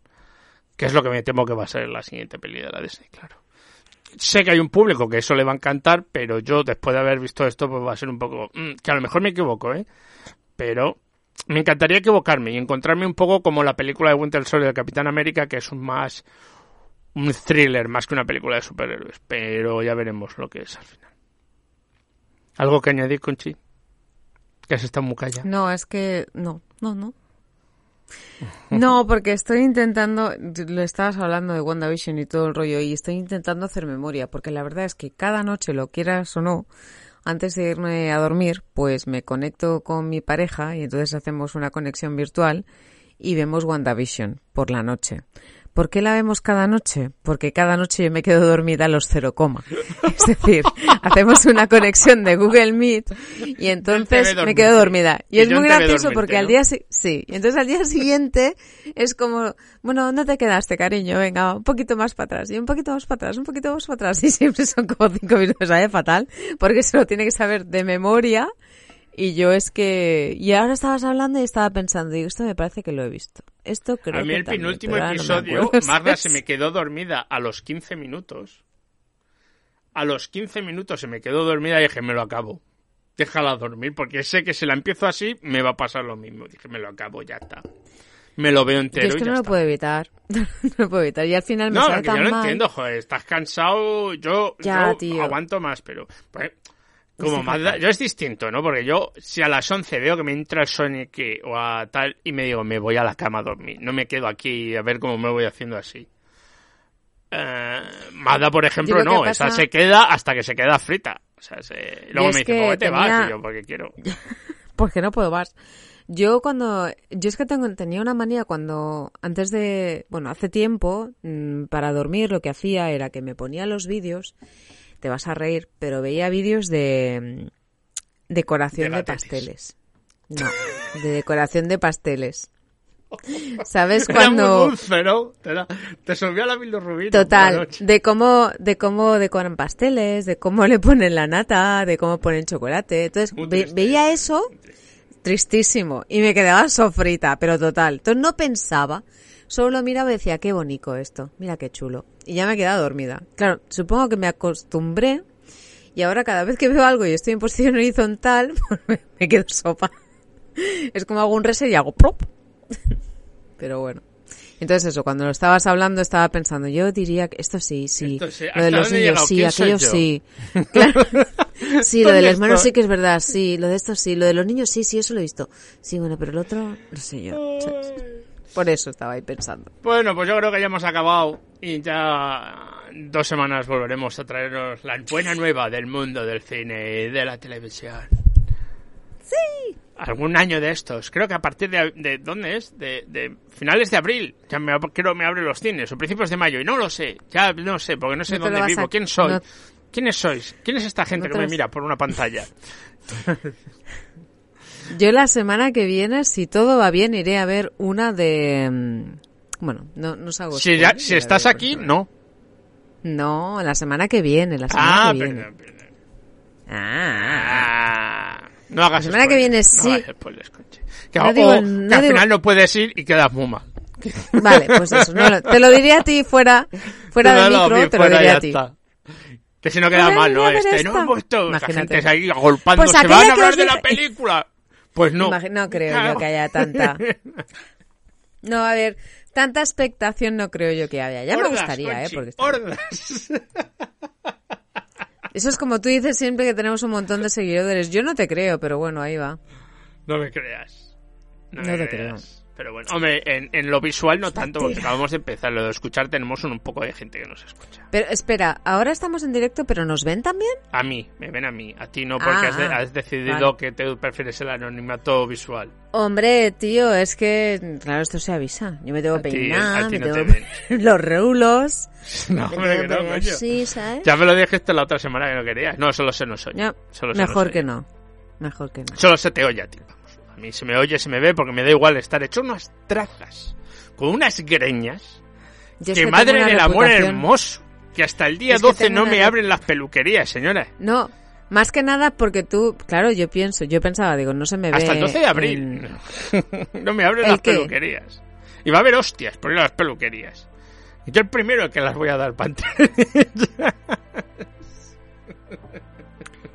Que es lo que me temo que va a ser la siguiente peli de la Disney, claro. Sé que hay un público que eso le va a encantar, pero yo después de haber visto esto pues va a ser un poco... mm, que a lo mejor me equivoco, ¿eh? Pero me encantaría equivocarme y encontrarme un poco como la película de Winter Soldier de Capitán América, que es un más un thriller más que una película de superhéroes, pero ya veremos lo que es al final. ¿Algo que añadir, Conchi? Que has estado muy callada. No, es que no, no, no. No, porque estoy intentando, lo estabas hablando de WandaVision y todo el rollo, y estoy intentando hacer memoria, porque la verdad es que cada noche, lo quieras o no, antes de irme a dormir, pues me conecto con mi pareja y entonces hacemos una conexión virtual y vemos WandaVision por la noche. ¿Por qué la vemos cada noche? Porque cada noche yo me quedo dormida a los cero coma. Es decir, hacemos una conexión de Google Meet y entonces me quedo dormida. Y, Y es muy gracioso dormirte, porque al día si- sí, y entonces al día siguiente es como, bueno, ¿dónde te quedaste, cariño? Venga, un poquito más para atrás y un poquito más para atrás, un poquito más para atrás y siempre son como cinco minutos, ¿sabes? Fatal, porque se lo tiene que saber de memoria y yo es que y ahora estabas hablando y estaba pensando, digo, esto me parece que lo he visto. Esto creo a mí el penúltimo no episodio, acuerdo. Marla se me quedó dormida a los 15 minutos. A los 15 minutos se me quedó dormida y dije, me lo acabo. Déjala dormir, porque sé que si la empiezo así, me va a pasar lo mismo. Dije, me lo acabo, ya está. Me lo veo Yo entero es y que ya no lo está. puedo evitar. no lo puedo evitar. Y al final me No, sale que yo tan lo mal. entiendo, joder, estás cansado, yo, Ya, yo tío. aguanto más, pero pues, como más da- yo es distinto, ¿no? Porque yo si a las 11 veo que me entra el Sonic o a tal y me digo, me voy a la cama a dormir, no me quedo aquí a ver cómo me voy haciendo así. Eh, Mazda, por ejemplo, no, pasa- esa se queda hasta que se queda frita. O sea, se- luego me dice, que "¿Cómo te vas? Y yo, porque quiero. Porque no puedo más. Yo cuando, yo es que tengo, tenía una manía cuando, antes de, bueno, hace tiempo, mm, para dormir lo que hacía era que me ponía los vídeos, te vas a reír, pero veía vídeos de mm, decoración De pasteles. No, de decoración de pasteles. ¿Sabes Era muy dulce, ¿no? Te, te subió la bilirrubina Total, de cómo, de cómo decoran pasteles, de cómo le ponen la nata, de cómo ponen chocolate. Entonces, ve- veía eso tristísimo y me quedaba sofrita, pero total. Entonces no pensaba, solo lo miraba y decía, qué bonito esto, mira qué chulo. Y ya me quedaba dormida. Claro, supongo que me acostumbré y ahora cada vez que veo algo y estoy en posición horizontal, pues me, quedo sopa. Es como hago un reset y hago plop. Pero bueno. Entonces eso, cuando lo estabas hablando estaba pensando, yo diría que esto sí, sí, Esto sí. lo de ¿Hasta los he niños sí, ¿Quién soy aquello sí. Claro. Sí, lo del ¿Dónde hermano sí que es verdad, sí, lo de esto sí, lo de los niños sí, sí, eso lo he visto. Sí, bueno, pero el otro, no sé yo. ¿sabes? Por eso estaba ahí pensando. Bueno, pues yo creo que ya hemos acabado y ya dos semanas volveremos a traernos la buena nueva del mundo del cine y de la televisión. Sí. Algún año de estos. Creo que a partir de... de ¿Dónde es? De, de finales de abril. Ya me, creo me abre los cines. O principios de mayo. Y no lo sé. Ya no sé, porque no sé No dónde vivo. a- ¿Quién soy? no- ¿Quiénes sois? ¿Quién es esta gente No que me mira por una pantalla? Yo la semana que viene, si todo va bien, iré a ver una de... mm, Bueno, no, no os hago si, ya- spoiler, si estás ver, aquí, no. No, la semana que viene, la semana Ah, que viene. perdón, perdón. Ah. No hagas La semana que spoilers, viene no sí. hagas spoilers. Que, No digo- o no que al digo- final no puedes ir y quedas muy mal. Vale, pues eso. no lo- te lo diría a ti fuera, fuera No, del no, micro, te lo fuera, diría ya a ti. está. Que si no queda mal, ¿no? Este, no esta. he puesto la Imagínate. gente ahí agolpando. Pues ¿Se aquella van a que hablar de la película? Pues no. No creo Claro. yo que haya tanta. No, a ver, tanta expectación no creo yo que haya. Ya me gustaría, ¿eh? Porque está- hordas. Eso es como tú dices siempre que tenemos un montón de seguidores. Yo no te creo, pero bueno, ahí va. No me creas. No, No me te creas. Pero bueno, hombre, en, en lo visual no tanto, porque acabamos de empezar. Lo de escuchar tenemos un, un poco de gente que nos escucha. Pero espera, ahora estamos en directo, pero ¿nos ven también? A mí, me ven a mí. A ti no, porque Ah, has, de- ah, has decidido vale. que te prefieres el anonimato visual. Hombre, tío, es que, claro, esto se avisa. Yo me tengo que peinar, me no tengo te los reulos. No, hombre, que no, coño. así, ¿sabes? Ya me lo dijiste la otra semana que no querías. No, solo se nos oye. Ya, Solo se nos mejor oye. que no. Mejor que no. Solo se te oye a ti, mí se me oye, se me ve, porque me da igual estar hecho unas trazas, con unas greñas, Yo que madre del amor hermoso. que hasta el día Es que 12 tengo no una me re- abren las peluquerías, señora. No, más que nada porque tú, claro, yo pienso, yo pensaba, digo, no se me ve. Hasta el 12 de abril. no me abren ¿El las qué? peluquerías. Y va a haber hostias por ir a las peluquerías. Yo el primero que las voy a dar para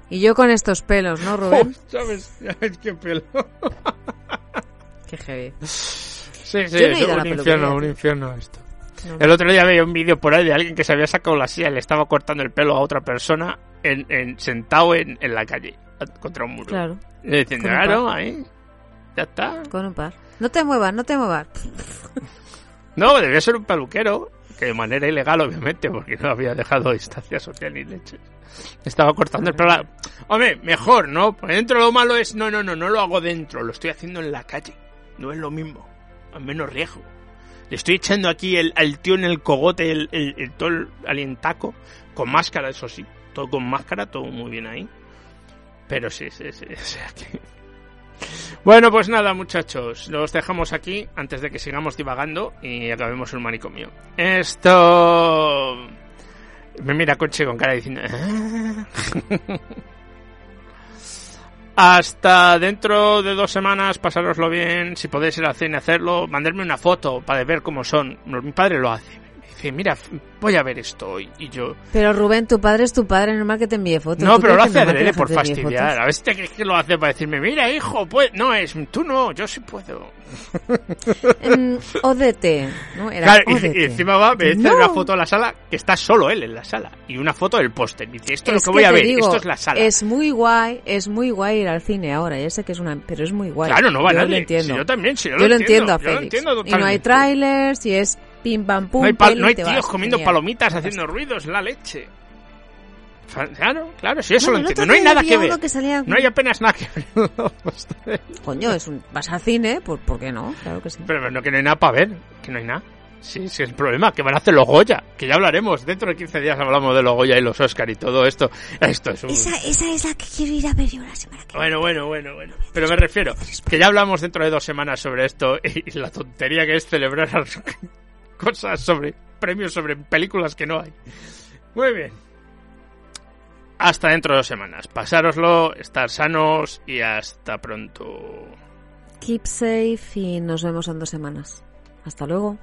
Y yo con estos pelos, ¿no, Rubén? ¿Sabes? ¿Sabes qué pelo? Qué heavy. Sí, sí, no es un infierno, un infierno esto. No. El otro día veía un vídeo por ahí de alguien que se había sacado la silla y le estaba cortando el pelo a otra persona en, en- sentado en, en la calle, contra un muro. Claro. Y diciendo, claro, par. ahí. Ya está. Con un par. No te muevas, no te muevas. No, debía ser un peluquero, que de manera ilegal, obviamente, porque no había dejado distancia social ni leche. Estaba cortando el pelo. a- Hombre, mejor, ¿no? Por dentro lo malo es, no, no, no, no lo hago dentro, lo estoy haciendo en la calle. No es lo mismo, a menos riesgo. Le estoy echando aquí el, al tío en el cogote, el, el, el- todo el alientaco, con máscara, eso sí. Todo con máscara, todo muy bien ahí. Pero sí, sí, sí. O sea que... Bueno, pues nada, muchachos, los dejamos aquí antes de que sigamos divagando y acabemos el manicomio. Esto. Me mira Conche con cara diciendo. "Ah". Hasta dentro de dos semanas, pasároslo bien. Si podéis ir al cine, hacerlo. Mandarme una foto para ver cómo son. Mi padre lo hace. Dice, mira, voy a ver esto hoy. Y yo, Pero Rubén, tu padre es tu padre, normal que te envíe fotos. no, ¿Tú pero lo hace adrede por fastidiar. A veces te crees que lo hace para decirme, mira, hijo, pues no es, tú no, yo sí puedo. En ODT, ¿no? Era Claro, y, ODT. y encima va, me dice No. una foto de la sala que está solo él en la sala. Y una foto del póster. Dice, esto es Es lo que voy a ver, digo, esto es la sala. Es muy guay, es muy guay ir al cine ahora. Ya sé que es una, pero es muy guay. Claro, no va yo nadie. Lo entiendo. Si yo también, si yo, yo lo lo entiendo a entiendo, yo lo entiendo y no hay trailers, y es pim pam pum. No hay, peli, no hay tíos vas. comiendo Genial. palomitas haciendo ruidos, la leche. Claro, claro, si eso No, lo entiendo. No hay nada que a ver. que salía- No hay apenas nada que ver. Coño, es un, vas al cine, ¿por, ¿por qué no? Claro que sí. Pero no, que no hay nada para ver, que no hay nada. Sí, sí, es el problema, que van a hacer los Goya, que ya hablaremos. Dentro de 15 días hablamos de los Goya y los Oscar y todo esto. Esto es un... Esa, esa es la que quiero ir a ver yo la semana que Bueno, bueno, bueno, bueno. Pero me refiero, que ya hablamos dentro de dos semanas sobre esto y la tontería que es celebrar cosas sobre premios sobre películas que no hay. Muy bien. Hasta dentro de dos semanas. Pasároslo, estar sanos y hasta pronto. Keep safe y nos vemos en dos semanas. Hasta luego.